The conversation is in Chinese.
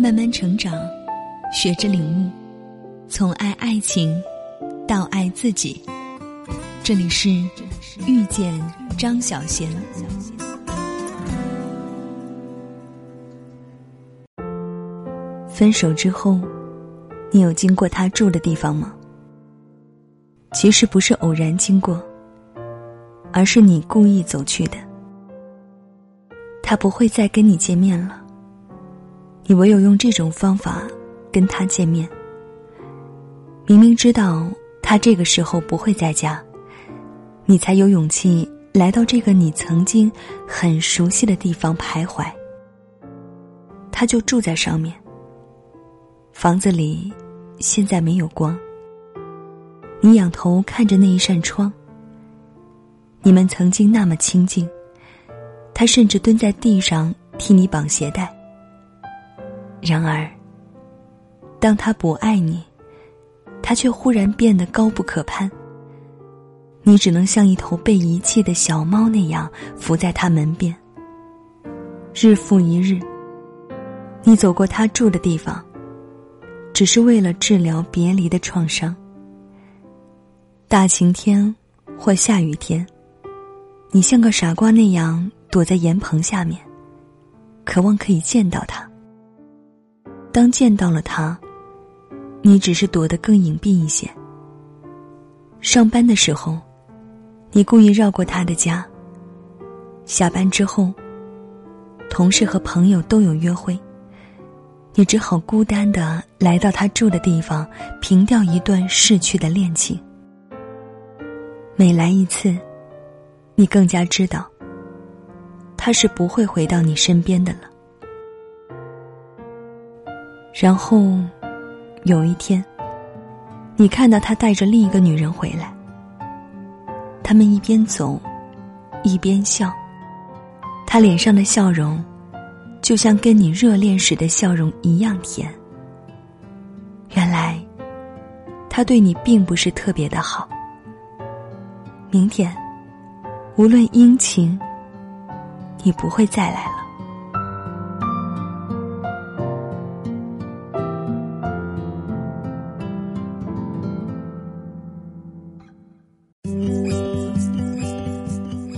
慢慢成长，学着领悟，从爱爱情到爱自己。这里是遇见张小贤。分手之后，你有经过他住的地方吗？其实不是偶然经过，而是你故意走去的。他不会再跟你见面了。你唯有用这种方法跟他见面。明明知道他这个时候不会在家，你才有勇气来到这个你曾经很熟悉的地方徘徊。他就住在上面。房子里现在没有光。你仰头看着那一扇窗。你们曾经那么亲近。他甚至蹲在地上替你绑鞋带。然而，当他不爱你，他却忽然变得高不可攀。你只能像一头被遗弃的小猫那样伏在他门边。日复一日，你走过他住的地方，只是为了治疗别离的创伤。大晴天或下雨天，你像个傻瓜那样。躲在檐棚下面，渴望可以见到他。当见到了他，你只是躲得更隐蔽一些。上班的时候，你故意绕过他的家。下班之后，同事和朋友都有约会，你只好孤单的来到他住的地方，凭吊一段逝去的恋情。每来一次，你更加知道。他是不会回到你身边的了。然后，有一天，你看到他带着另一个女人回来。他们一边走，一边笑。他脸上的笑容，就像跟你热恋时的笑容一样甜。原来，他对你并不是特别的好。明天，无论阴晴。你不会再来了。